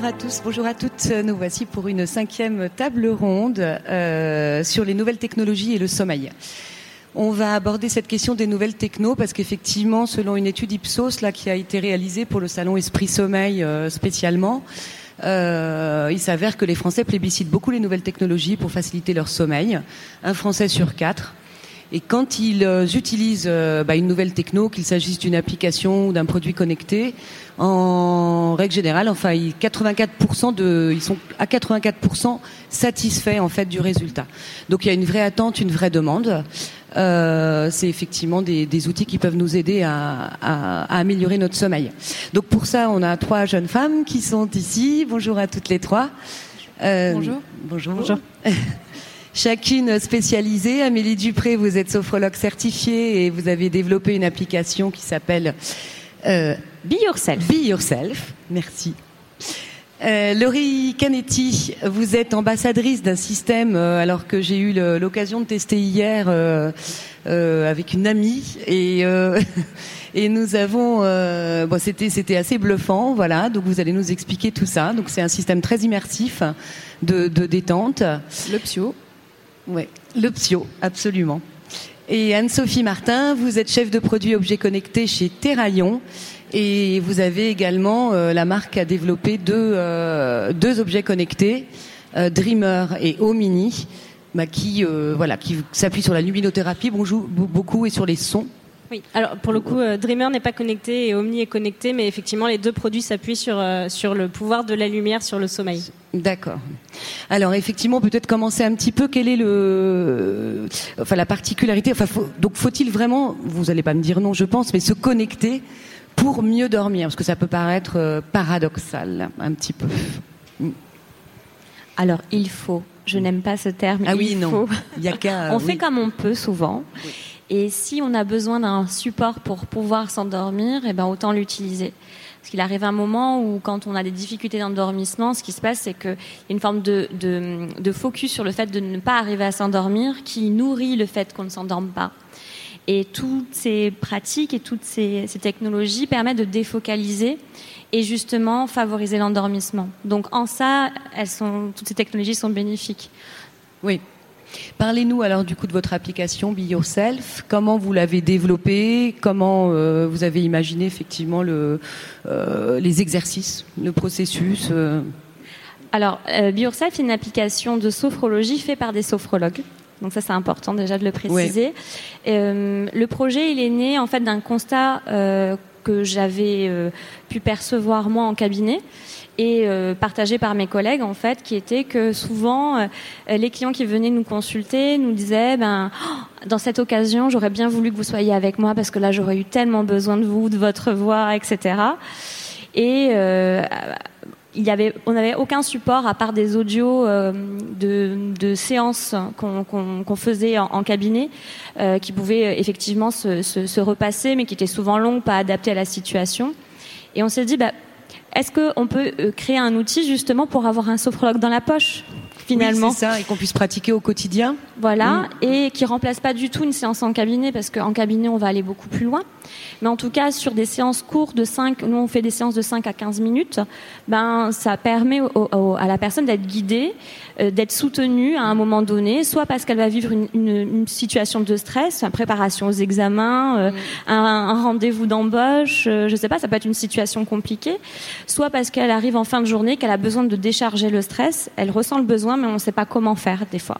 Bonjour à tous, bonjour à toutes. Nous voici pour une cinquième table ronde euh, sur les nouvelles technologies et le sommeil. On va aborder cette question des nouvelles techno parce qu'effectivement, selon une étude Ipsos là qui a été réalisée pour le salon Esprit Sommeil euh, spécialement, euh, il s'avère que les Français plébiscitent beaucoup les nouvelles technologies pour faciliter leur sommeil. Un Français sur quatre. Et quand ils euh, utilisent euh, bah, une nouvelle techno, qu'il s'agisse d'une application ou d'un produit connecté, en règle générale, enfin, 84% de, ils sont à 84% satisfaits en fait du résultat. Donc il y a une vraie attente, une vraie demande. Euh, c'est effectivement des, des, outils qui peuvent nous aider à, à, à, améliorer notre sommeil. Donc pour ça, on a trois jeunes femmes qui sont ici. Bonjour à toutes les trois. Euh, bonjour. Bonjour. Bonjour. chacune spécialisée. Amélie Dupré, vous êtes sophrologue certifiée et vous avez développé une application qui s'appelle euh, Be Yourself. Be Yourself, merci. Euh, Laurie Canetti, vous êtes ambassadrice d'un système, euh, alors que j'ai eu l'occasion de tester hier euh, avec une amie et et nous avons, bon, c'était c'était assez bluffant, voilà. Donc vous allez nous expliquer tout ça. Donc c'est un système très immersif de, de détente. Le psio. Oui, le absolument. Et Anne-Sophie Martin, vous êtes chef de produit objets connectés chez Terraillon et vous avez également euh, la marque à développer deux, euh, objets connectés, euh, Dreamer et Omini, bah, qui s'appuient sur la luminothérapie beaucoup et sur les sons. Oui, alors pour le coup, euh, Dreamer n'est pas connecté et Omni est connecté, mais effectivement, les deux produits s'appuient sur, euh, sur le pouvoir de la lumière sur le sommeil. D'accord. Alors effectivement, peut-être commencer un petit peu. Quelle est le, enfin la particularité. Enfin, faut, donc faut-il vraiment, vous n'allez pas me dire non, je pense, mais se connecter pour mieux dormir, parce que ça peut paraître euh, paradoxal un petit peu. Alors il faut. Je n'aime pas ce terme. Ah oui, il non. Faut. Il y a qu'à. on oui. fait comme on peut souvent. Oui. Et si on a besoin d'un support pour pouvoir s'endormir, eh ben autant l'utiliser. Parce qu'il arrive un moment où, quand on a des difficultés d'endormissement, ce qui se passe, c'est qu'il y a une forme de, de, focus sur le fait de ne pas arriver à s'endormir qui nourrit le fait qu'on ne s'endorme pas. Et toutes ces pratiques et toutes ces, ces, technologies permettent de défocaliser et justement favoriser l'endormissement. Donc en ça, elles sont, toutes ces technologies sont bénéfiques. Oui, Parlez-nous alors du coup de votre application Be Yourself. Comment vous l'avez développée? Comment euh, vous avez imaginé effectivement le, euh, les exercices, le processus euh... Alors, Be Yourself est une application de sophrologie faite par des sophrologues. Donc ça, c'est important déjà de le préciser. Ouais. le projet, il est né en fait d'un constat que j'avais pu percevoir moi en cabinet et euh, partagé par mes collègues en fait qui était que souvent euh, les clients qui venaient nous consulter nous disaient ben oh, dans cette occasion j'aurais bien voulu que vous soyez avec moi parce que là j'aurais eu tellement besoin de vous de votre voix etc et euh, il y avait, on n'avait aucun support à part des audios euh, de, séances qu'on qu qu faisait en, cabinet, euh, qui pouvaient effectivement se, se, se, repasser, mais qui étaient souvent longues, pas adaptées à la situation. Et on s'est dit, bah, est-ce qu'on peut euh, créer un outil justement pour avoir un sophrologue dans la poche? Finalement oui, c'est ça et qu'on puisse pratiquer au quotidien voilà mmh. et qui remplace pas du tout une séance en cabinet parce qu'en cabinet on va aller beaucoup plus loin mais en tout cas sur des séances courtes de 5 nous on fait des séances de 5 à 15 minutes ben ça permet au, au, à la personne d'être guidée euh, d'être soutenue à un moment donné soit parce qu'elle va vivre une, une, une, situation de stress une préparation aux examens euh, mmh. un, un rendez-vous d'embauche euh, je sais pas ça peut être une situation compliquée soit parce qu'elle arrive en fin de journée qu'elle a besoin de décharger le stress elle ressent le besoin mais on ne sait pas comment faire des fois.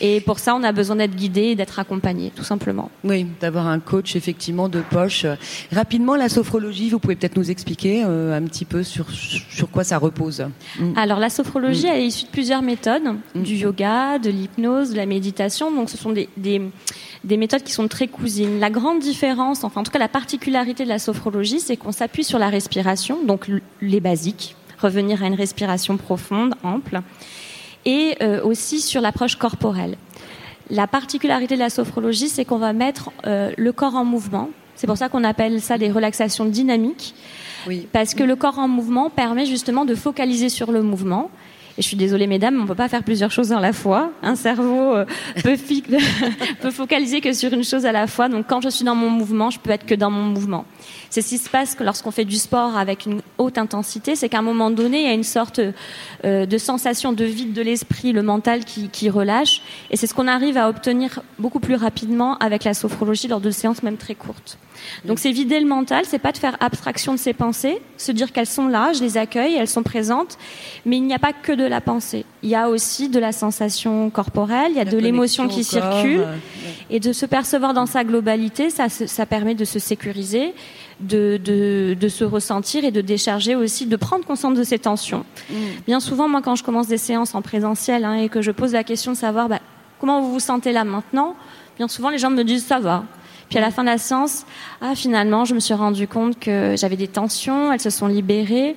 Et pour ça, on a besoin d'être guidé et d'être accompagné, tout simplement. Oui, d'avoir un coach effectivement de poche. Rapidement, la sophrologie, vous pouvez peut-être nous expliquer euh, un petit peu sur, sur quoi ça repose? Mm. Alors, la sophrologie, mm. elle est issue de plusieurs méthodes, mm. du yoga, de l'hypnose, de la méditation. Donc, ce sont des, des, des méthodes qui sont très cousines. La grande différence, enfin en tout cas la particularité de la sophrologie, c'est qu'on s'appuie sur la respiration, donc les basiques, revenir à une respiration profonde, ample et euh, aussi sur l'approche corporelle. La particularité de la sophrologie, c'est qu'on va mettre euh, le corps en mouvement. C'est pour ça qu'on appelle ça des relaxations dynamiques. Oui. Parce que le corps en mouvement permet justement de focaliser sur le mouvement Et je suis désolée, mesdames, on peut pas faire plusieurs choses à la fois. Un cerveau euh, peut, peut focaliser que sur une chose à la fois. Donc, quand je suis dans mon mouvement, je peux être que dans mon mouvement. C'est ce qui se passe lorsqu'on fait du sport avec une haute intensité, c'est qu'à un moment donné, il y a une sorte euh, de sensation de vide de l'esprit, le mental qui, qui relâche. Et c'est ce qu'on arrive à obtenir beaucoup plus rapidement avec la sophrologie lors de séances même très courtes. Donc c'est vider le mental, c'est pas de faire abstraction de ses pensées, se dire qu'elles sont là, je les accueille, elles sont présentes, mais il n'y a pas que de la pensée. Il y a aussi de la sensation corporelle, il y a de l'émotion qui circule, euh, et de se percevoir dans sa globalité, ça, ça permet de se sécuriser de, de, de, se ressentir et de décharger aussi, de prendre conscience de ces tensions. Mm. Bien souvent, moi, quand je commence des séances en présentiel hein, et que je pose la question de savoir bah, comment vous vous sentez là maintenant, bien souvent, les gens me disent ça va. Puis à la fin de la séance, ah finalement, je me suis rendu compte que j'avais des tensions, elles se sont libérées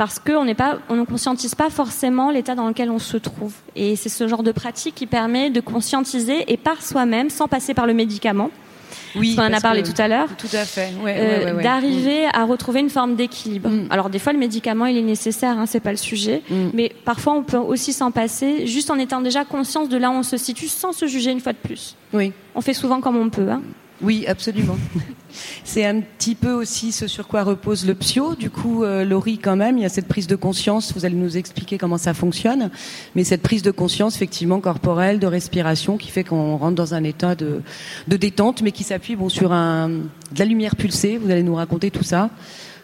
parce qu'on on ne conscientise pas forcément l'état dans lequel on se trouve. Et c'est ce genre de pratique qui permet de conscientiser et par soi-même, sans passer par le médicament, oui, on en a parlé tout à l'heure. Tout à fait. Euh, d'arriver mm. à retrouver une forme d'équilibre. Mm. Alors des fois le médicament il est nécessaire, hein, c'est pas le sujet, mm. mais parfois on peut aussi s'en passer, juste en étant déjà conscience de là où on se situe, sans se juger une fois de plus. Oui. On fait souvent comme on peut. Hein. Oui, absolument. C'est un petit peu aussi ce sur quoi repose le psio. Du coup, euh, Laurie, quand même, il y a cette prise de conscience. Vous allez nous expliquer comment ça fonctionne, mais cette prise de conscience, effectivement, corporelle, de respiration, qui fait qu'on rentre dans un état de, de détente, mais qui s'appuie bon sur un de la lumière pulsée. Vous allez nous raconter tout ça.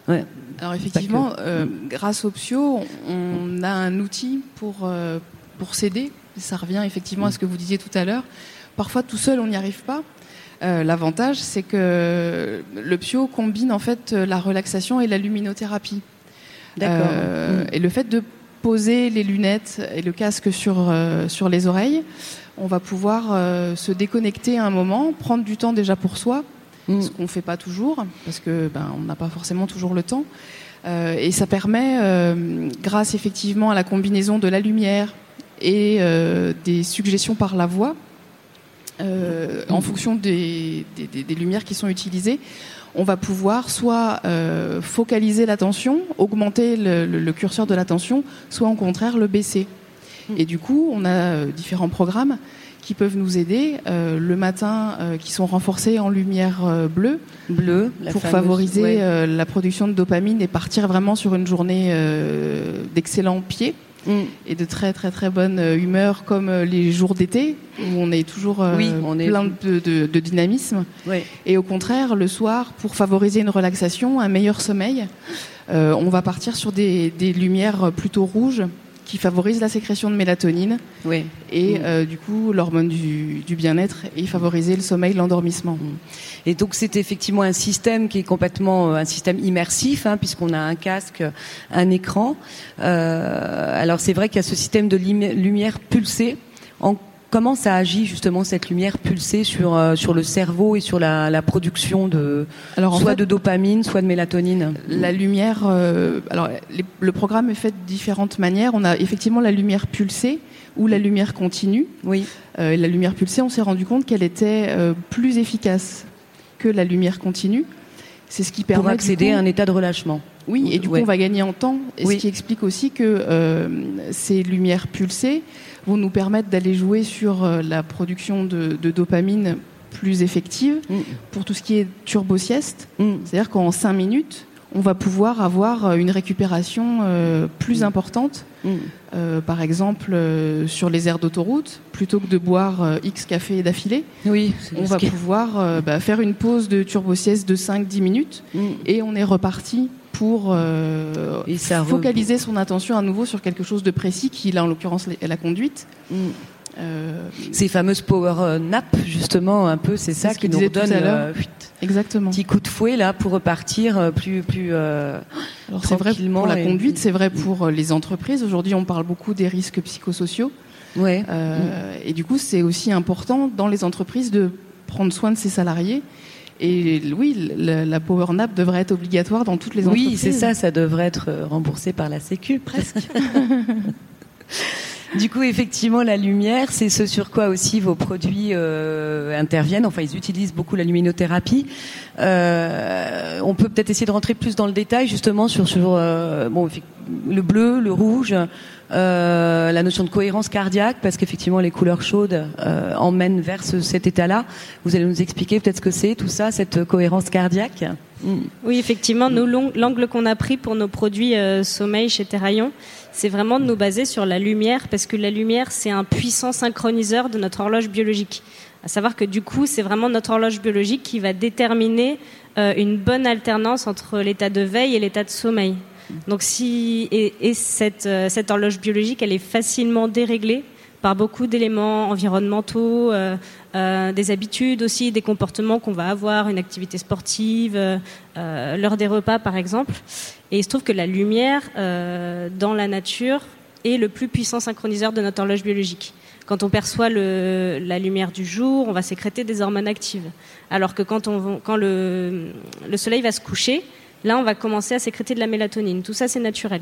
Ouais. Alors effectivement, euh, grâce au psio, on a un outil pour euh, pour s'aider. Ça revient effectivement à ce que vous disiez tout à l'heure. Parfois, tout seul, on n'y arrive pas. Euh, l'avantage, c'est que le psio combine en fait la relaxation et la luminothérapie. D'accord. Euh, et le fait de poser les lunettes et le casque sur euh, sur les oreilles, on va pouvoir se déconnecter à un moment, prendre du temps déjà pour soi, mm. ce qu'on fait pas toujours parce que ben on n'a pas forcément toujours le temps. et ça permet, grâce effectivement à la combinaison de la lumière et des suggestions par la voix, euh, en fonction des, lumières qui sont utilisées, on va pouvoir soit euh, focaliser l'attention, augmenter le, curseur de l'attention, soit au contraire le baisser. Et du coup, on a euh, différents programmes qui peuvent nous aider le matin, qui sont renforcés en lumière bleue, bleu, pour favoriser la production de dopamine et partir vraiment sur une journée d'excellents pieds et de très très très bonne euh, humeur comme euh, les jours d'été où on est toujours euh, plein de, dynamisme. Et au contraire, le soir, pour favoriser une relaxation, un meilleur sommeil, on va partir sur des, des lumières plutôt rouges qui favorise la sécrétion de mélatonine oui. et mm. euh, du coup l'hormone du, du bien-être et favoriser le sommeil, l'endormissement. Mm. Et donc c'est effectivement un système qui est complètement euh, un système immersif hein, puisqu'on a un casque, un écran. Euh, alors c'est vrai qu'il y a ce système de lumière pulsée. En Comment ça agit justement cette lumière pulsée sur euh, sur le cerveau et sur la, la production de alors, soit de dopamine, soit de mélatonine La lumière, euh, alors le programme est fait de différentes manières. On a effectivement la lumière pulsée ou la lumière continue. Oui. Euh, la lumière pulsée, on s'est rendu compte qu'elle était euh, plus efficace que la lumière continue. C'est ce qui permet pour accéder à un état de relâchement. Oui, et du coup on va gagner en temps, et ce qui explique aussi que ces lumières pulsées vont nous permettre d'aller jouer sur euh, la production de, dopamine plus effective mm. pour tout ce qui est turbo sieste. Mm. C'est-à-dire qu'en 5 minutes, on va pouvoir avoir euh, une récupération euh, plus mm. importante. par exemple, sur les aires d'autoroute, plutôt que de boire X café d'affilée, oui, on va pouvoir bah, faire une pause de turbo sieste de 5-10 minutes et on est reparti pour euh, focaliser son attention à nouveau sur quelque chose de précis, qui là en l'occurrence la conduite. Mm. Euh, Ces fameuses power euh, nap, justement, un peu, c'est ça qui nous donne euh, exactement petit coup de fouet là pour repartir plus plus. Alors c'est vrai pour la conduite, c'est vrai pour les entreprises. Aujourd'hui, on parle beaucoup des risques psychosociaux. Ouais. Et du coup, c'est aussi important dans les entreprises de prendre soin de ses salariés et oui, la, power nap devrait être obligatoire dans toutes les entreprises. Oui, c'est ça, ça devrait être euh, remboursé par la Sécu, presque. Du coup, effectivement, la lumière, c'est ce sur quoi aussi vos produits euh, interviennent. Enfin, ils utilisent beaucoup la luminothérapie. Euh, on peut peut-être essayer de rentrer plus dans le détail, justement, sur, sur bon, le bleu, le rouge, euh, la notion de cohérence cardiaque, parce qu'effectivement les couleurs chaudes euh, emmènent vers cet état-là. Vous allez nous expliquer peut-être ce que c'est tout ça, cette cohérence cardiaque mm. Oui, effectivement, l'angle qu'on a pris pour nos produits euh, sommeil chez Terraillon, c'est vraiment de nous baser sur la lumière, parce que la lumière c'est un puissant synchroniseur de notre horloge biologique. À savoir que du coup, c'est vraiment notre horloge biologique qui va déterminer une bonne alternance entre l'état de veille et l'état de sommeil. Donc si et, et cette, euh, cette, horloge biologique, elle est facilement déréglée par beaucoup d'éléments environnementaux, euh, euh, des habitudes aussi, des comportements qu'on va avoir, une activité sportive, l'heure des repas par exemple. Et il se trouve que la lumière dans la nature est le plus puissant synchroniseur de notre horloge biologique. Quand on perçoit la lumière du jour, on va sécréter des hormones actives. Alors que quand, on, quand le, le soleil va se coucher, Là, on va commencer à sécréter de la mélatonine. Tout ça, c'est naturel.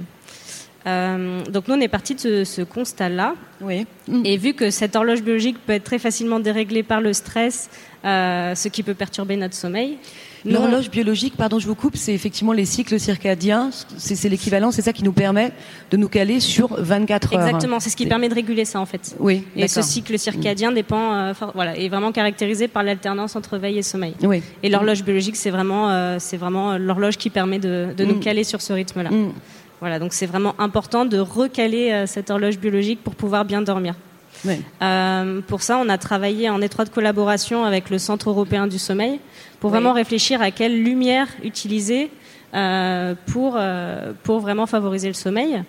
Euh, donc nous, on est parti de ce, constat-là. Oui. Et vu que cette horloge biologique peut être très facilement déréglée par le stress, euh, ce qui peut perturber notre sommeil. L'horloge biologique, pardon, je vous coupe, c'est effectivement les cycles circadiens. C'est l'équivalent, c'est ça qui nous permet de nous caler sur 24 heures. Exactement, c'est ce qui permet de réguler ça en fait. Oui. Et ce cycle circadien dépend, euh, voilà, est vraiment caractérisé par l'alternance entre veille et sommeil. Oui. Et l'horloge biologique, c'est vraiment, c'est vraiment l'horloge qui permet de, de nous mm. caler sur ce rythme-là. Mm. Voilà, donc c'est vraiment important de recaler euh, cette horloge biologique pour pouvoir bien dormir. Euh, pour ça, on a travaillé en étroite collaboration avec le Centre européen du sommeil pour vraiment réfléchir à quelle lumière utiliser euh, pour, pour vraiment favoriser le sommeil.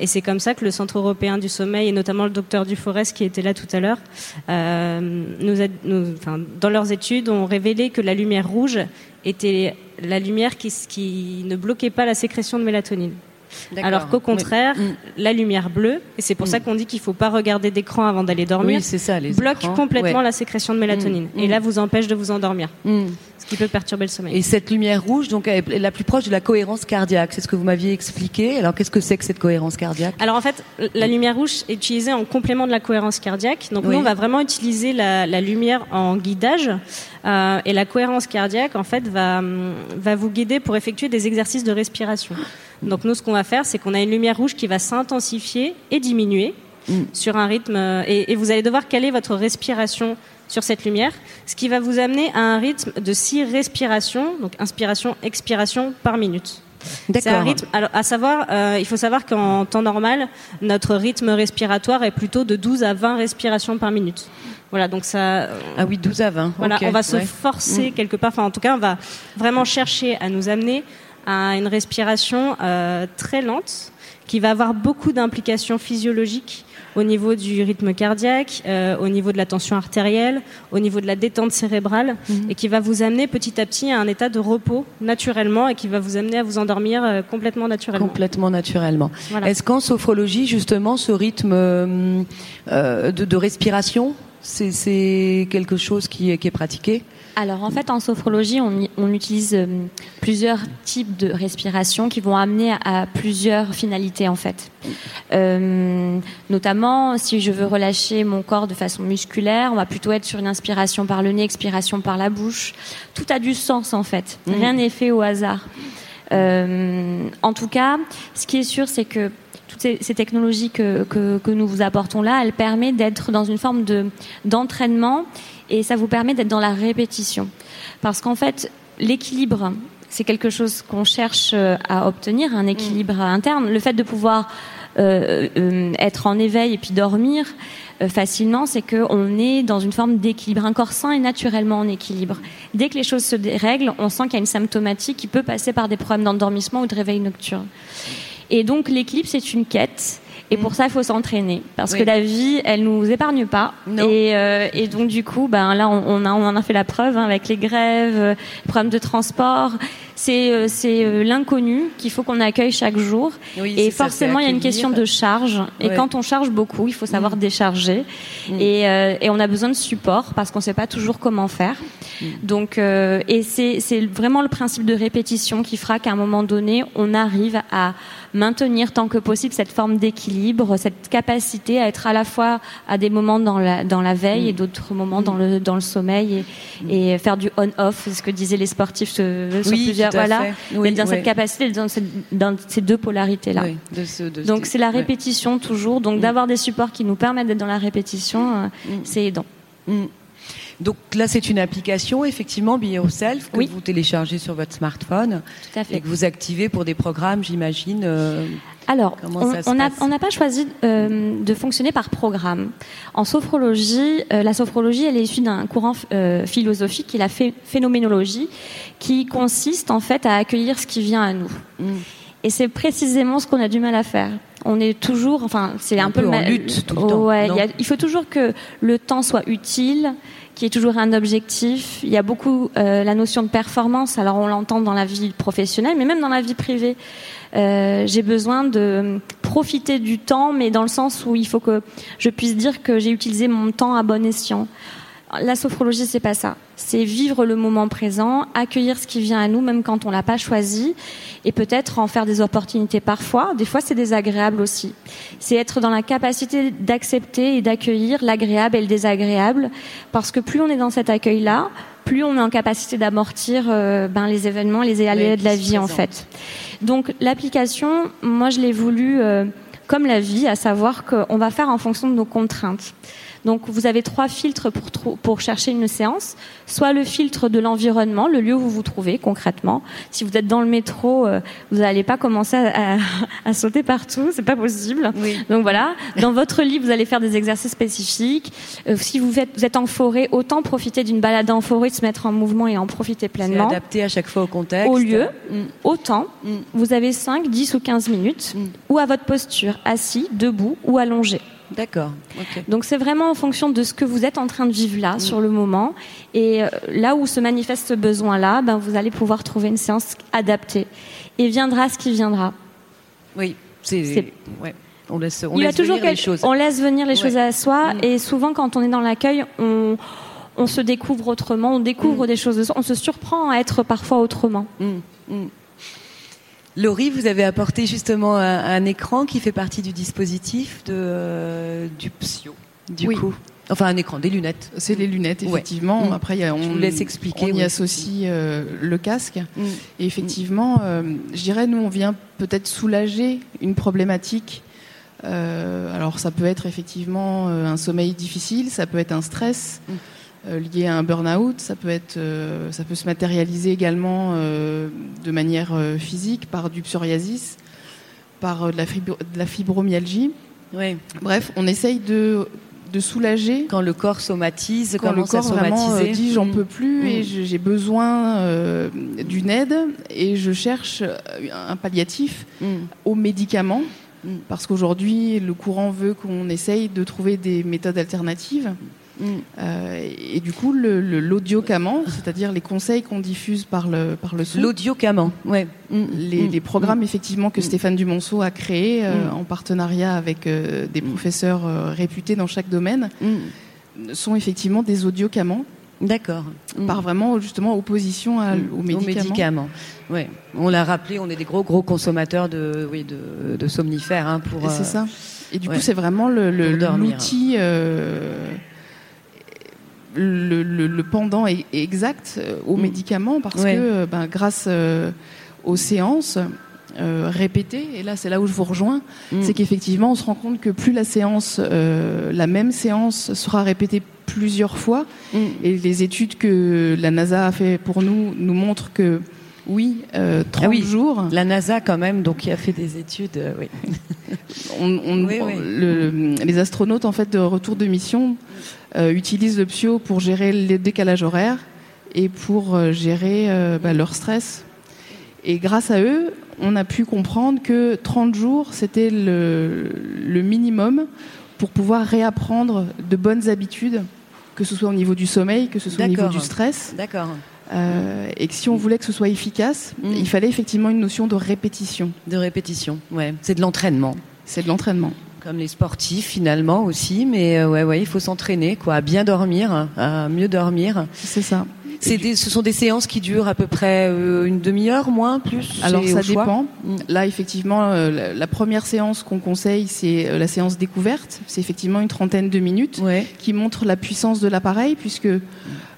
et c'est comme ça que le Centre européen du sommeil, et notamment le docteur Duforest qui était là tout à l'heure, nous, dans leurs études, ont révélé que la lumière rouge était la lumière qui, qui ne bloquait pas la sécrétion de mélatonine. Alors qu'au contraire, mm. la lumière bleue, et c'est pour ça mm. qu'on dit qu'il ne faut pas regarder d'écran avant d'aller dormir, ça, bloque complètement la sécrétion de mélatonine. Mm. Et là, vous empêche de vous endormir. Ce qui peut perturber le sommeil. Et cette lumière rouge, donc, est la plus proche de la cohérence cardiaque. C'est ce que vous m'aviez expliqué. Alors, qu'est-ce que c'est que cette cohérence cardiaque? Alors, en fait, la lumière rouge est utilisée en complément de la cohérence cardiaque. Donc, nous, on va vraiment utiliser la, lumière en guidage. Euh, et la cohérence cardiaque, en fait, va, va vous guider pour effectuer des exercices de respiration. Donc nous, ce qu'on va faire, c'est qu'on a une lumière rouge qui va s'intensifier et diminuer mm. sur un rythme, euh, et, vous allez devoir caler votre respiration sur cette lumière, ce qui va vous amener à un rythme de 6 respirations, donc inspiration, expiration par minute. C'est un rythme. Alors, à savoir, euh, il faut savoir qu'en temps normal, notre rythme respiratoire est plutôt de 12 à 20 respirations par minute. Voilà, donc ça. Ah oui, 12 à 20. Voilà, on va se forcer mm. quelque part. Enfin, en tout cas, on va vraiment chercher à nous amener à une respiration euh, très lente qui va avoir beaucoup d'implications physiologiques au niveau du rythme cardiaque, euh, au niveau de la tension artérielle, au niveau de la détente cérébrale, mhm. et qui va vous amener petit à petit à un état de repos naturellement et qui va vous amener à vous endormir euh, complètement naturellement. Complètement naturellement. Est-ce qu'en sophrologie, justement, ce rythme de, de, respiration, c'est quelque chose qui est, qui est pratiqué alors en fait, en sophrologie, on, utilise euh, plusieurs types de respiration qui vont amener à, plusieurs finalités en fait. Euh, notamment, si je veux relâcher mon corps de façon musculaire, on va plutôt être sur une inspiration par le nez, expiration par la bouche. Tout a du sens en fait. Mmh. Rien n'est fait au hasard. Euh, en tout cas, ce qui est sûr, c'est que toutes ces, technologies que, que, nous vous apportons là, elles permettent d'être dans une forme de d'entraînement et ça vous permet d'être dans la répétition. Parce qu'en fait, l'équilibre, c'est quelque chose qu'on cherche euh, à obtenir, un équilibre interne. Le fait de pouvoir euh, euh, être en éveil et puis dormir facilement, c'est qu'on est dans une forme d'équilibre. Un corps sain est naturellement en équilibre. Dès que les choses se dérèglent, on sent qu'il y a une symptomatique qui peut passer par des problèmes d'endormissement ou de réveil nocturne. Et donc l'équilibre, c'est une quête. Et pour mm. ça, il faut s'entraîner parce que la vie, elle nous épargne pas. Et, euh, et, donc du coup, ben là, on, a, on en a fait la preuve hein, avec les grèves, euh, les problèmes de transport. C'est euh, c'est l'inconnu qu'il faut qu'on accueille chaque jour. et forcément, il y a une question de charge. Et quand on charge beaucoup, il faut savoir mm. décharger. Mm. Et, et on a besoin de support parce qu'on ne sait pas toujours comment faire. Donc, euh, et c'est vraiment le principe de répétition qui fera qu'à un moment donné, on arrive à maintenir tant que possible cette forme d'équilibre, cette capacité à être à la fois à des moments dans la, dans la veille et mm. d'autres moments dans le, dans le sommeil et, et faire du on-off, ce que disaient les sportifs sur plusieurs, voilà, oui, dans cette capacité, dans, dans, ces deux polarités-là. donc c'est la répétition toujours, donc mm. d'avoir des supports qui nous permettent d'être dans la répétition, euh, mm. c'est aidant. Donc là, c'est une application, effectivement, Be Yourself, que vous téléchargez sur votre smartphone et que vous activez pour des programmes, j'imagine. Euh, alors, on n'a pas choisi euh, de fonctionner par programme. En sophrologie, euh, la sophrologie, elle est issue d'un courant philosophique qui est la phénoménologie, qui consiste en fait à accueillir ce qui vient à nous. Mm. Et c'est précisément ce qu'on a du mal à faire. On est toujours, enfin, c'est un, peu, en lutte tout le temps. il faut toujours que le temps soit utile, qui est toujours un objectif. Il y a beaucoup euh, la notion de performance. Alors on l'entend dans la vie professionnelle, mais même dans la vie privée. Euh, j'ai besoin de profiter du temps, mais dans le sens où il faut que je puisse dire que j'ai utilisé mon temps à bon escient. La sophrologie, c'est pas ça. C'est vivre le moment présent, accueillir ce qui vient à nous, même quand on l'a pas choisi, et peut-être en faire des opportunités parfois. Des fois, c'est désagréable aussi. C'est être dans la capacité d'accepter et d'accueillir l'agréable et le désagréable, parce que plus on est dans cet accueil-là, plus on est en capacité d'amortir euh, ben, les événements, les aléas de la vie, en fait. Donc, l'application, moi, je l'ai voulu euh, comme la vie, à savoir qu'on va faire en fonction de nos contraintes. Donc vous avez trois filtres pour, pour chercher une séance. Soit le filtre de l'environnement, le lieu où vous vous trouvez concrètement. Si vous êtes dans le métro, euh, vous n'allez pas commencer à, à, sauter partout, c'est pas possible. Donc voilà, dans votre lit, vous allez faire des exercices spécifiques. Euh, si vous êtes, vous êtes en forêt, autant profiter d'une balade en forêt, de se mettre en mouvement et en profiter pleinement. Adapté à chaque fois au contexte. Au lieu, mm. autant. Mm. Vous avez 5, 10 ou 15 minutes, mm. ou à votre posture, assis, debout ou allongé. D'accord. Donc c'est vraiment en fonction de ce que vous êtes en train de vivre là, sur le moment. Et euh, là où se manifeste ce besoin-là, ben, vous allez pouvoir trouver une séance adaptée. Et viendra ce qui viendra. Oui, c'est... Ouais. On laisse, on laisse venir les choses. On laisse venir les choses à soi. Mm. Et souvent, quand on est dans l'accueil, on, on se découvre autrement, on découvre mm. des choses, on se surprend à être parfois autrement. Mm. Laurie, vous avez apporté justement un, écran qui fait partie du dispositif de, euh, du Psio, du coup. Enfin, un écran, des lunettes. C'est les lunettes, effectivement. Mm. Après, on, vous laisse expliquer. On y associe euh, le casque. Mm. Et effectivement, euh, je dirais, nous, on vient peut-être soulager une problématique. alors, ça peut être effectivement un sommeil difficile, ça peut être un stress. Mm. Euh, lié à un burn-out. Ça peut être, euh, ça peut se matérialiser également euh, de manière physique par du psoriasis, par de la, de la fibromyalgie. Oui. Bref, on essaye de de soulager quand le corps somatise, quand le corps vraiment dit j'en mm. peux plus et mm. j'ai besoin d'une aide et je cherche un palliatif mm. aux médicaments parce qu'aujourd'hui le courant veut qu'on essaye de trouver des méthodes alternatives. Euh, et du coup, l'audiocaman, c'est-à-dire les conseils qu'on diffuse par le, par le son. L'audiocaman, ouais. Mm. Les, les, programmes, mm. effectivement, que mm. Stéphane Dumonceau a créés euh, en partenariat avec euh, des professeurs réputés dans chaque domaine, sont effectivement des audiocamans. D'accord. Par vraiment, justement, opposition aux médicaments. Ouais. On l'a rappelé, on est des gros, gros consommateurs de, oui, de, de somnifères. Hein, pour, c'est ça. Et du coup, c'est vraiment l'outil le, le, pendant est exact euh, aux mm. médicaments parce que euh, ben, grâce euh, aux séances répétées, et là c'est là où je vous rejoins, mm. c'est qu'effectivement on se rend compte que plus la séance, la même séance sera répétée plusieurs fois, mm. et les études que la NASA a fait pour nous nous montrent que oui, 30 ah oui. jours. La NASA quand même, donc qui a fait des études, oui. on, les astronautes en fait de retour de mission euh, utilisent le psio pour gérer les décalages horaires et pour euh, gérer euh, bah, leur stress. Et grâce à eux, on a pu comprendre que 30 jours, c'était le, le, minimum pour pouvoir réapprendre de bonnes habitudes, que ce soit au niveau du sommeil, que ce soit au niveau du stress. D'accord. Euh, et que si on voulait que ce soit efficace, mm. il fallait effectivement une notion de répétition. De répétition, ouais. C'est de l'entraînement. C'est de l'entraînement comme les sportifs finalement aussi, mais euh, ouais, ouais, il faut s'entraîner, quoi, à bien dormir, à mieux dormir. C'est ça. ce sont des séances qui durent à peu près euh, une demi-heure, moins, plus. Alors ça dépend. Là, effectivement, euh, la, première séance qu'on conseille, c'est euh, la séance découverte. C'est effectivement une trentaine de minutes qui montre la puissance de l'appareil, puisque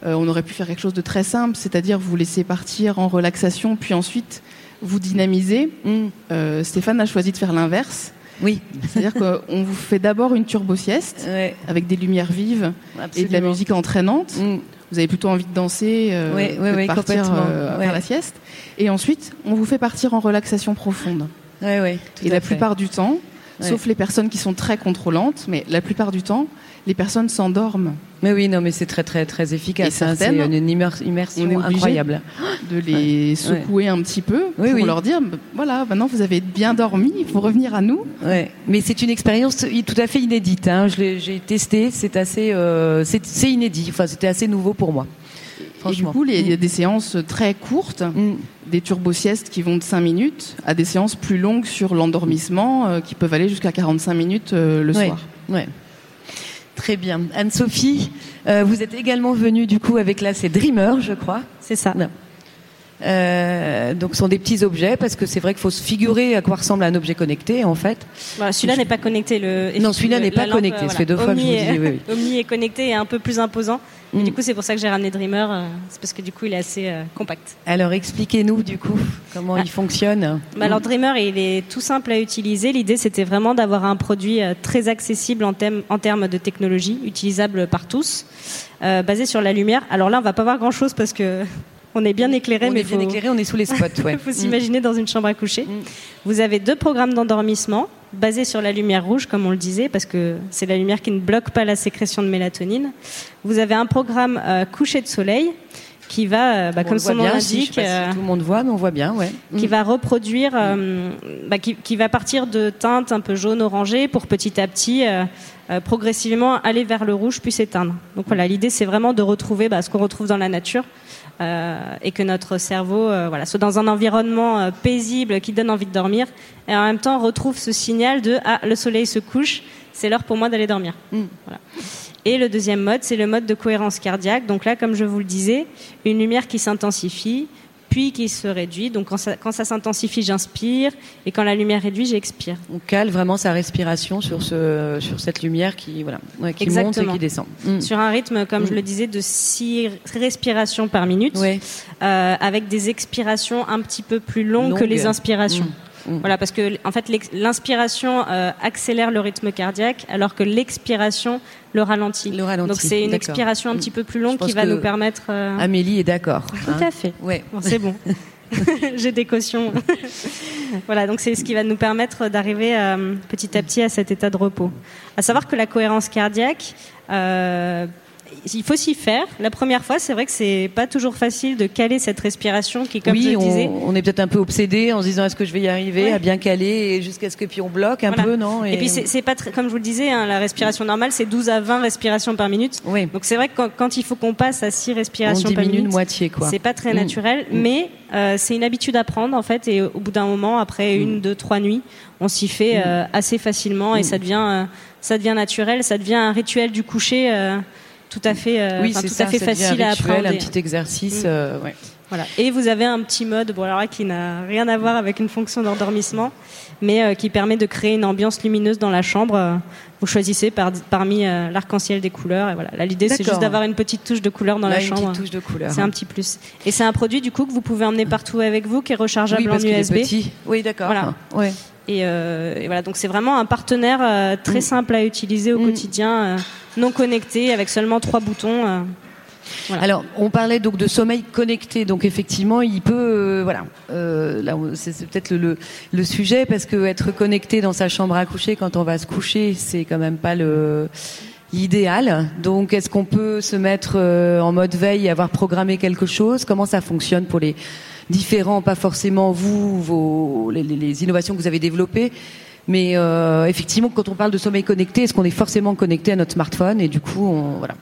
on aurait pu faire quelque chose de très simple, c'est-à-dire vous laisser partir en relaxation, puis ensuite vous dynamiser. Mm. Stéphane a choisi de faire l'inverse. Oui. C'est-à-dire qu'on vous fait d'abord une turbo sieste avec des lumières vives et de la musique entraînante. Mm vous avez plutôt envie de danser euh, de partir euh, faire la sieste. Et ensuite, on vous fait partir en relaxation profonde. et la plupart du temps, sauf les personnes qui sont très contrôlantes, mais la plupart du temps, les personnes s'endorment. Mais oui, non, mais c'est très très très efficace. Hein, c'est une immersion incroyable. De les secouer un petit peu pour leur dire, voilà, maintenant vous avez bien dormi, il faut revenir à nous. Ouais. Mais c'est une expérience tout à fait inédite. Hein. J'ai testé, c'est assez, euh, c'est inédit. Enfin, c'était assez nouveau pour moi. Et du coup, il y a des séances très courtes, mm. des turbo-siestes qui vont de 5 minutes, à des séances plus longues sur l'endormissement euh, qui peuvent aller jusqu'à 45 minutes euh, le soir. Ouais. Très bien. Anne-Sophie, euh, vous êtes également venue du coup avec là, c'est Dreamer, je crois. C'est ça. Euh, donc ce sont des petits objets parce que c'est vrai qu'il faut se figurer à quoi ressemble un objet connecté en fait. celui-là n'est pas connecté. Le, non, celui-là n'est pas connecté. Ça fait deux fois que je vous dis. Oui, est connecté et un peu plus imposant. Mm. du coup, c'est pour ça que j'ai ramené Dreamer. Euh, c'est parce que du coup, il est assez euh, compact. Alors, expliquez-nous du coup comment il fonctionne. Bah, alors, Dreamer, il est tout simple à utiliser. L'idée, c'était vraiment d'avoir un produit très accessible en, en termes de technologie, utilisable par tous, basé sur la lumière. Alors là, on va pas voir grand-chose parce que on est bien éclairé, on mais est bien éclairé, on est sous les spots. Il faut s'imaginer dans une chambre à coucher. Mm. Vous avez deux programmes d'endormissement basés sur la lumière rouge, comme on le disait, parce que c'est la lumière qui ne bloque pas la sécrétion de mélatonine. Vous avez un programme euh, coucher de soleil qui va, euh, bah, comme son nom l'indique, euh, tout le monde voit, mais on voit bien, ouais. Qui va reproduire, bah, qui, va partir de teintes un peu jaune orangé pour petit à petit. progressivement aller vers le rouge puis s'éteindre. Donc voilà, l'idée c'est vraiment de retrouver bah, ce qu'on retrouve dans la nature, euh, et que notre cerveau euh, voilà, soit dans un environnement euh, paisible qui donne envie de dormir et en même temps retrouve ce signal de ah le soleil se couche, c'est l'heure pour moi d'aller dormir. Mm. Voilà. Et le deuxième mode, c'est le mode de cohérence cardiaque. Donc là, comme je vous le disais, une lumière qui s'intensifie, puis qui se réduit. Donc quand ça, quand ça s'intensifie, j'inspire, et quand la lumière réduit, j'expire. On cale vraiment sa respiration sur, ce, sur cette lumière qui, voilà, qui monte et qui descend. Mm. Sur un rythme, comme je mm. le disais, de 6 respirations par minute, euh, avec des expirations un petit peu plus longues que les inspirations. Mm. Mm. Voilà, parce que en fait, l'inspiration euh, accélère le rythme cardiaque, alors que l'expiration le ralentit. Le Donc c'est une expiration un petit peu plus longue qui va nous permettre. Euh, Amélie est d'accord. Tout à hein. fait. Ouais. c'est bon. J'ai des cautions. voilà, donc c'est ce qui va nous permettre d'arriver euh, petit à petit à cet état de repos. À savoir que la cohérence cardiaque il faut s'y faire. La première fois, c'est vrai que c'est pas toujours facile de caler cette respiration qui, comme oui, je disais, on, est peut-être un peu obsédé en se disant est-ce que je vais y arriver à bien caler jusqu'à ce que puis on bloque un peu, non et... puis c'est pas très, comme je vous le disais, hein, la respiration normale c'est 12 à 20 respirations par minute. Oui. Donc c'est vrai que quand, il faut qu'on passe à 6 respirations on par minute, moitié quoi. C'est pas très mm. naturel, mm. mais euh, c'est une habitude à prendre en fait. Et au bout d'un moment, après une, mm. deux, trois nuits, on s'y fait euh, assez facilement et ça devient, euh, ça devient naturel, ça devient un rituel du coucher tout à fait, euh, oui, tout à fait facile à apprendre. Un petit exercice. Mm. Euh, ouais. Voilà. Et vous avez un petit mode, bon alors là, qui n'a rien à voir avec une fonction d'endormissement, mais euh, qui permet de créer une ambiance lumineuse dans la chambre. Vous choisissez par, parmi l'arc-en-ciel des couleurs. Et voilà. Là, l'idée, c'est juste d'avoir une petite touche de couleur dans la chambre. Une petite touche de couleur. C'est un petit plus. Et c'est un produit du coup que vous pouvez emmener partout avec vous, qui est rechargeable oui, parce en USB. Est petit. Oui, d'accord. Voilà. Ouais. Et, et, voilà, donc c'est vraiment un partenaire très mm. simple à utiliser au mm. quotidien non connecté avec seulement trois boutons. Euh, Alors, on parlait donc de sommeil connecté, donc effectivement, il peut, euh, voilà, euh, là, c'est peut-être le, le, sujet parce que être connecté dans sa chambre à coucher quand on va se coucher, c'est quand même pas le idéal. Donc, est-ce qu'on peut se mettre en mode veille et avoir programmé quelque chose? Comment ça fonctionne pour les différents, pas forcément vous, vos, les, innovations que vous avez développées, mais euh, effectivement, quand on parle de sommeil connecté, est-ce qu'on est forcément connecté à notre smartphone Et du coup, on, voilà.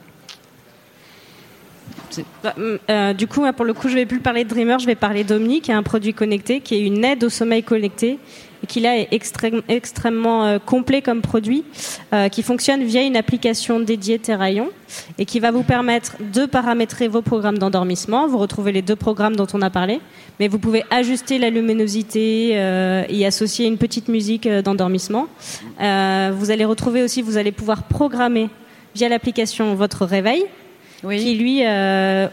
Bah, euh, du coup, pour le coup, je vais plus parler de Dreamer, je vais parler d'Omni, qui est un produit connecté, qui est une aide au sommeil connecté qui là est extrêmement euh, complet comme produit, euh, qui fonctionne via une application dédiée Terraillon et qui va vous permettre de paramétrer vos programmes d'endormissement. Vous retrouvez les deux programmes dont on a parlé, mais vous pouvez ajuster la luminosité euh, et associer une petite musique d'endormissement. vous allez retrouver aussi, vous allez pouvoir programmer via l'application votre réveil. qui lui,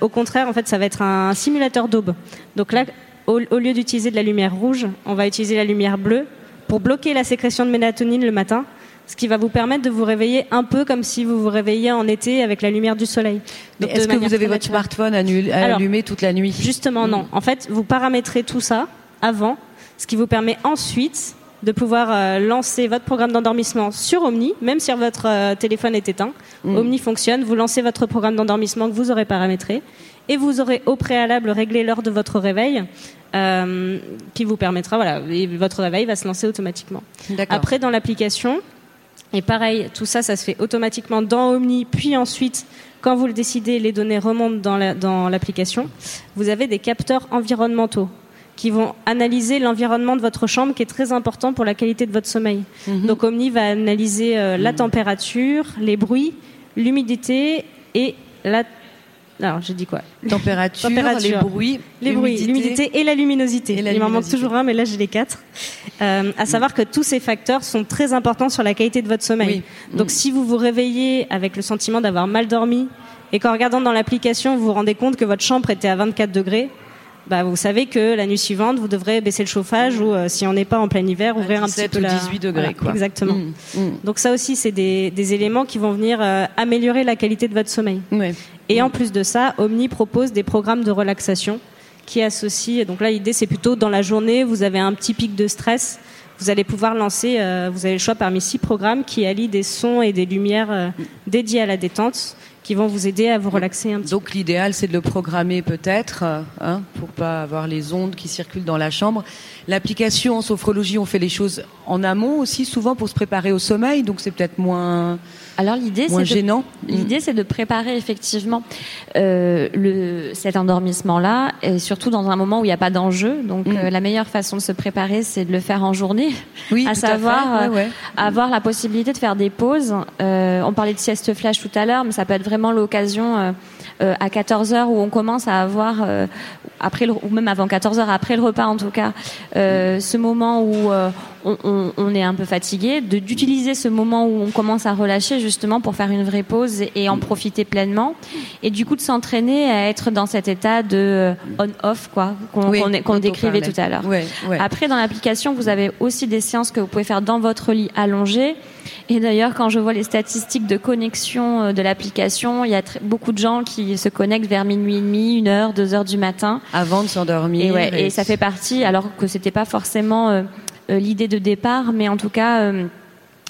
au contraire, en fait, ça va être un simulateur d'aube. Donc là, au, lieu d'utiliser de la lumière rouge, on va utiliser la lumière bleue pour bloquer la sécrétion de mélatonine le matin, ce qui va vous permettre de vous réveiller un peu comme si vous vous réveilliez en été avec la lumière du soleil. Est-ce que vous avez votre smartphone allumé toute la nuit? Justement, non. En fait, vous paramétrez tout ça avant, ce qui vous permet ensuite de pouvoir euh, lancer votre programme d'endormissement sur Omni, même si votre euh, téléphone est éteint. Mm. Omni fonctionne, vous lancez votre programme d'endormissement que vous aurez paramétré et vous aurez au préalable réglé l'heure de votre réveil euh, qui vous permettra, voilà, votre réveil va se lancer automatiquement. Après, dans l'application, et pareil, tout ça, ça se fait automatiquement dans Omni, puis ensuite, quand vous le décidez, les données remontent dans l'application. vous avez des capteurs environnementaux qui vont analyser l'environnement de votre chambre, qui est très important pour la qualité de votre sommeil. Mhm. Donc Omni va analyser euh, la mhm. température, les bruits, l'humidité et la alors, j'ai dit quoi? Température, les bruits, les bruits, l'humidité et la luminosité. Il m'en manque toujours un, mais là j'ai les quatre. Euh, à savoir que tous ces facteurs sont très importants sur la qualité de votre sommeil. Donc, si vous vous réveillez avec le sentiment d'avoir mal dormi et qu'en regardant dans l'application vous vous rendez compte que votre chambre était à 24 degrés, bah, vous savez que la nuit suivante, vous devrez baisser le chauffage ou euh, si on n'est pas en plein hiver, ouvrir un petit peu ou 18 degrés. quoi. Exactement. Mm, mm. Donc ça aussi, c'est des, des, éléments qui vont venir euh, améliorer la qualité de votre sommeil. Et en plus de ça, Omni propose des programmes de relaxation qui associent. Donc là, l'idée, c'est plutôt dans la journée, vous avez un petit pic de stress. Vous allez pouvoir lancer, euh, vous avez le choix parmi six programmes qui allient des sons et des lumières dédiés à la détente qui vont vous aider à vous relaxer un petit Donc l'idéal, c'est de le programmer peut-être, hein, pour pas avoir les ondes qui circulent dans la chambre. L'application en sophrologie, on fait les choses en amont aussi, souvent pour se préparer au sommeil, donc c'est peut-être moins. Alors l'idée, c'est gênant. L'idée, c'est de préparer effectivement euh, le, cet endormissement-là, et surtout dans un moment où il n'y a pas d'enjeu. Donc mm. euh, la meilleure façon de se préparer, c'est de le faire en journée, oui, à savoir euh, avoir la possibilité de faire des pauses. Euh, on parlait de sieste flash tout à l'heure, mais ça peut être vraiment l'occasion euh, à 14 heures où on commence à avoir euh, après le, ou même avant 14 heures après le repas en tout cas euh, ce moment où on, on, on, est un peu fatigué d'utiliser ce moment où on commence à relâcher justement pour faire une vraie pause et, en profiter pleinement et du coup de s'entraîner à être dans cet état de on-off quoi qu'on décrivait tout à l'heure. Après dans l'application vous avez aussi des séances que vous pouvez faire dans votre lit allongé et d'ailleurs, quand je vois les statistiques de connexion euh, de l'application, il y a beaucoup de gens qui se connectent vers minuit et demi, une heure, deux heures du matin. Avant de s'endormir. Et, et, ça fait partie, alors que c'était pas forcément euh, euh, l'idée de départ, mais en tout cas,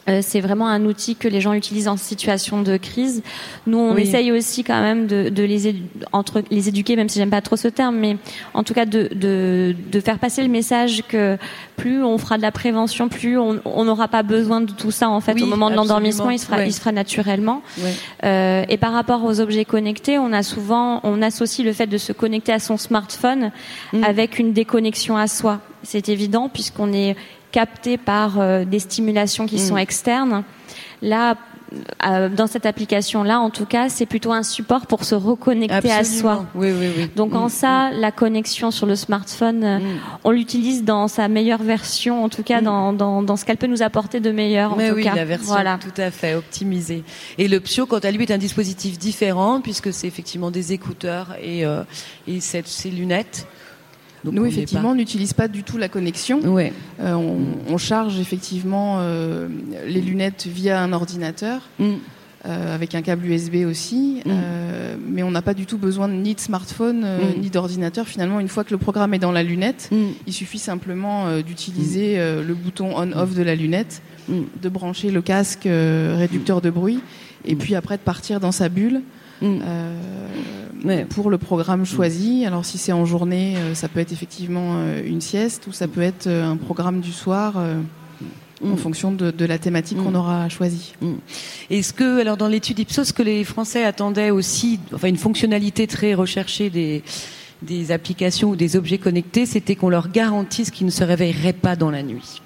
euh, c'est vraiment un outil que les gens utilisent en situation de crise. Nous, on essaye aussi quand même de, de les, entre, les éduquer, même si j'aime pas trop ce terme, mais en tout cas de, de, de, faire passer le message que plus on fera de la prévention, plus on n'aura pas besoin de tout ça en fait au moment de l'endormissement, il se fera, il se fera naturellement. Euh, et par rapport aux objets connectés, on a souvent, on associe le fait de se connecter à son smartphone mm. avec une déconnexion à soi. C'est évident puisqu'on est capté par euh, des stimulations qui sont mm. externes. Là, euh, dans cette application-là, en tout cas, c'est plutôt un support pour se reconnecter à soi. Oui, oui, oui. Donc en mm. ça, la connexion sur le smartphone, euh, mm. on l'utilise dans sa meilleure version, en tout cas dans, dans, dans, ce qu'elle peut nous apporter de meilleur. En Mais tout oui, cas. la version voilà. tout à fait optimisée. Et le Psio, quant à lui, est un dispositif différent puisque c'est effectivement des écouteurs et, et cette, ces lunettes. Nous, effectivement, on n'utilise pas du tout la connexion. Ouais. Euh, on, charge effectivement euh, les lunettes via un ordinateur. Mm. Euh, avec un câble USB aussi, mm. mais on n'a pas du tout besoin ni de smartphone mm. ni d'ordinateur. Finalement, une fois que le programme est dans la lunette, il suffit simplement d'utiliser le bouton on/off de la lunette, de brancher le casque réducteur de bruit, et puis après de partir dans sa bulle. Euh, pour le programme choisi. Alors si c'est en journée, euh, ça peut être effectivement euh, une sieste ou ça peut être un programme du soir en fonction de, la thématique qu'on aura choisie. Est-ce que, alors dans l'étude Ipsos, ce que les Français attendaient aussi, enfin une fonctionnalité très recherchée des des applications ou des objets connectés, c'était qu'on leur garantisse qu'ils ne se réveilleraient pas dans la nuit.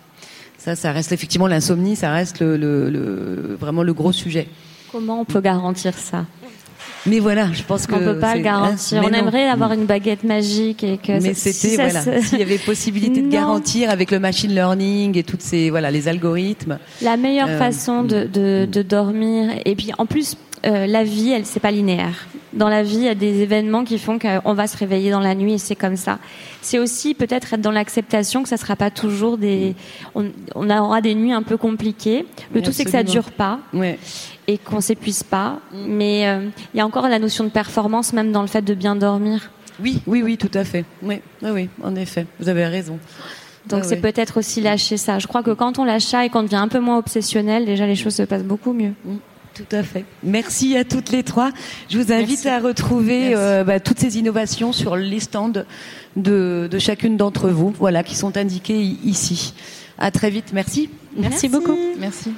Ça, ça reste effectivement l'insomnie, ça reste le, vraiment le gros sujet. Comment on peut garantir ça? Mais voilà, je pense que on peut pas le garantir. on aimerait avoir une baguette magique et que. Mais c'était voilà, s'il y avait possibilité de garantir avec le machine learning et toutes ces voilà les algorithmes. La meilleure euh, façon de, de, de, dormir et puis en plus euh, la vie, elle c'est pas linéaire. Dans la vie, il y a des événements qui font qu'on va se réveiller dans la nuit et c'est comme ça. C'est aussi peut-être être dans l'acceptation que ça sera pas toujours des. On, on, aura des nuits un peu compliquées. Le tout c'est que ça dure pas. Ouais et qu'on s'épuise pas. Mm. Mais euh, il y a encore la notion de performance, même dans le fait de bien dormir. Oui, oui, oui, tout à fait. Oui, oui, oui en effet, vous avez raison. Donc c'est peut-être aussi lâcher ça. Je crois que quand on lâche ça et qu'on devient un peu moins obsessionnel, déjà les choses se passent beaucoup mieux. Tout à fait. Merci à toutes les trois. Je vous invite à retrouver euh, bah, toutes ces innovations sur les stands de, de chacune d'entre vous, voilà, qui sont indiquées ici. À très vite. Merci. Merci, Merci beaucoup. Merci.